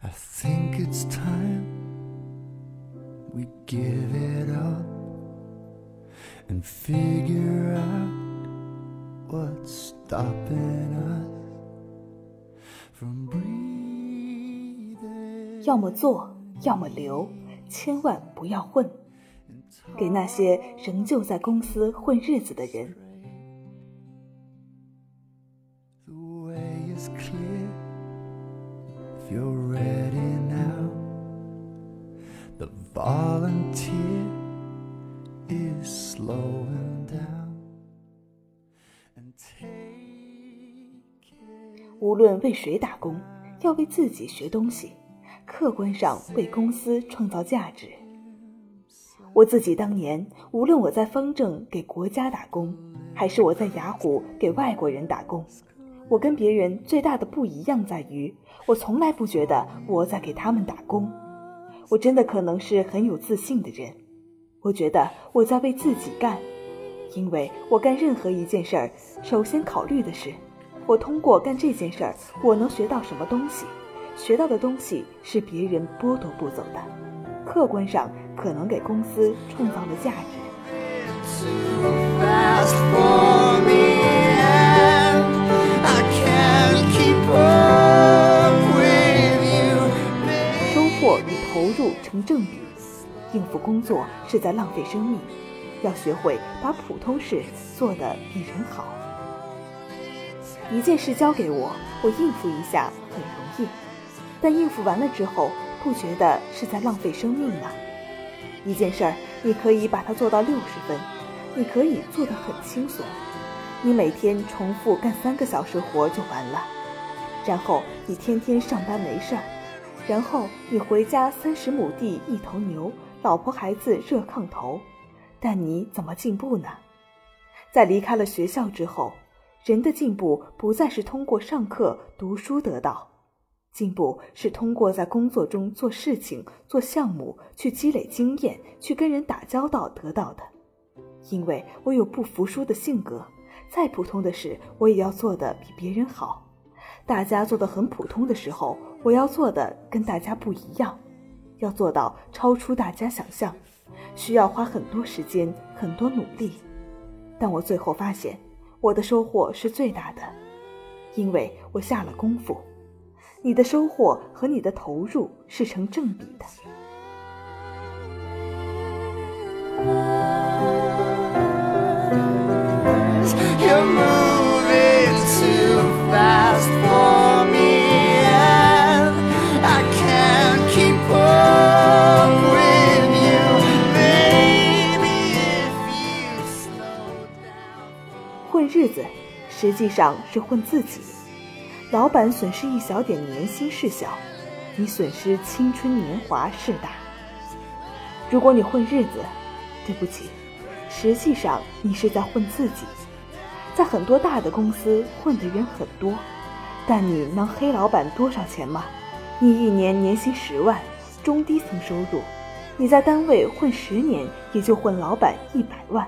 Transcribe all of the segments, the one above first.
I think it's time we give it up and figure out what's stopping us from breathing. 要么做，要么留，千万不要混。给那些仍旧在公司混日子的人，The way is clear if you're ready volunteer is slowing down and take 无论为谁打工，要为自己学东西，客观上为公司创造价值。我自己当年，无论我在方正给国家打工，还是我在雅虎给外国人打工，我跟别人最大的不一样在于，我从来不觉得我在给他们打工。我真的可能是很有自信的人，我觉得我在为自己干，因为我干任何一件事儿，首先考虑的是，我通过干这件事儿，我能学到什么东西，学到的东西是别人剥夺不走的，客观上可能给公司创造了价值。投入成正比，应付工作是在浪费生命，要学会把普通事做得比人好。一件事交给我，我应付一下很容易，但应付完了之后，不觉得是在浪费生命吗？一件事儿，你可以把它做到六十分，你可以做得很轻松，你每天重复干三个小时活就完了，然后你天天上班没事儿。然后你回家三十亩地一头牛，老婆孩子热炕头，但你怎么进步呢？在离开了学校之后，人的进步不再是通过上课读书得到，进步是通过在工作中做事情、做项目，去积累经验，去跟人打交道得到的。因为我有不服输的性格，再普通的事我也要做得比别人好。大家做的很普通的时候，我要做的跟大家不一样，要做到超出大家想象，需要花很多时间、很多努力。但我最后发现，我的收获是最大的，因为我下了功夫。你的收获和你的投入是成正比的。日子，实际上是混自己。老板损失一小点年薪是小，你损失青春年华是大。如果你混日子，对不起，实际上你是在混自己。在很多大的公司混的人很多，但你能黑老板多少钱吗？你一年年薪十万，中低层收入，你在单位混十年也就混老板一百万。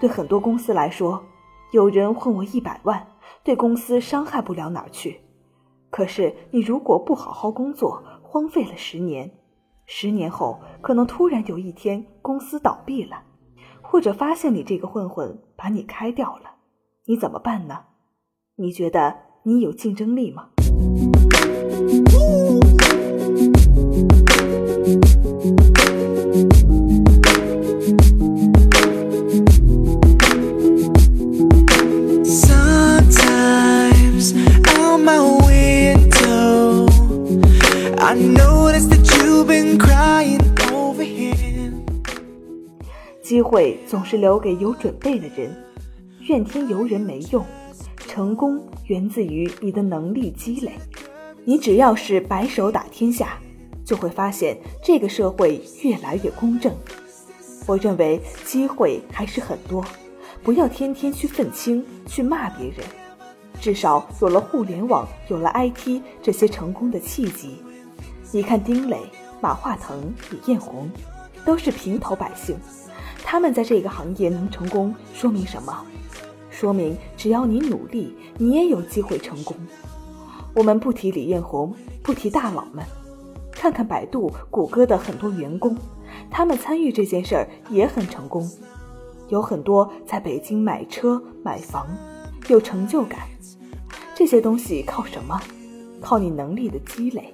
对很多公司来说，有人混我一百万，对公司伤害不了哪儿去。可是你如果不好好工作，荒废了十年，十年后可能突然有一天公司倒闭了，或者发现你这个混混把你开掉了，你怎么办呢？你觉得你有竞争力吗？会总是留给有准备的人，怨天尤人没用，成功源自于你的能力积累。你只要是白手打天下，就会发现这个社会越来越公正。我认为机会还是很多，不要天天去愤青，去骂别人。至少有了互联网，有了 IT 这些成功的契机。你看丁磊、马化腾、李彦宏，都是平头百姓，他们在这个行业能成功，说明什么？说明只要你努力，你也有机会成功。我们不提李彦宏，不提大佬们，看看百度、谷歌的很多员工，他们参与这件事儿也很成功，有很多在北京买车买房，有成就感。这些东西靠什么？靠你能力的积累。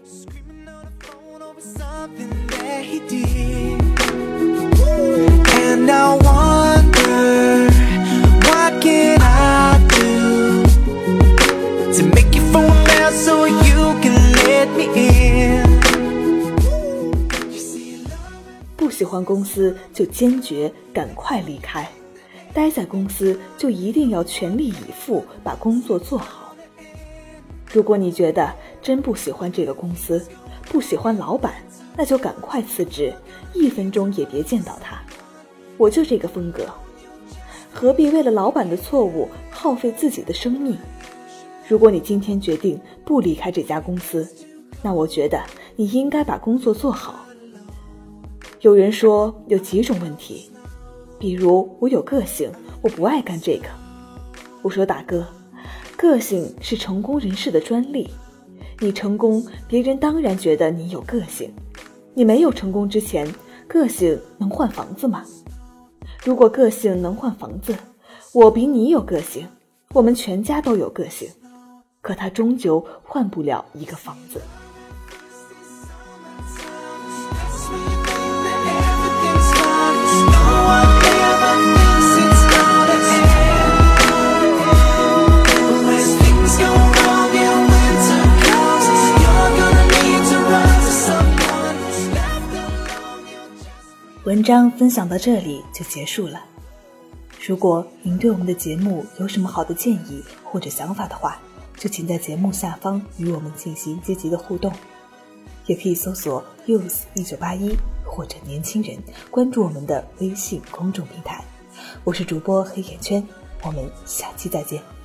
and now wonder what can i do to make you for a mess so you can let me in? 不喜欢公司就坚决赶快离开。待在公司就一定要全力以赴把工作做好。如果你觉得真不喜欢这个公司不喜欢老板那就赶快辞职一分钟也别见到他。我就这个风格，何必为了老板的错误耗费自己的生命？如果你今天决定不离开这家公司，那我觉得你应该把工作做好。有人说有几种问题，比如我有个性，我不爱干这个。我说大哥，个性是成功人士的专利，你成功，别人当然觉得你有个性。你没有成功之前，个性能换房子吗？如果个性能换房子，我比你有个性，我们全家都有个性，可他终究换不了一个房子。文章分享到这里就结束了。如果您对我们的节目有什么好的建议或者想法的话，就请在节目下方与我们进行积极的互动，也可以搜索 “use 一九八一”或者“年轻人”，关注我们的微信公众平台。我是主播黑眼圈，我们下期再见。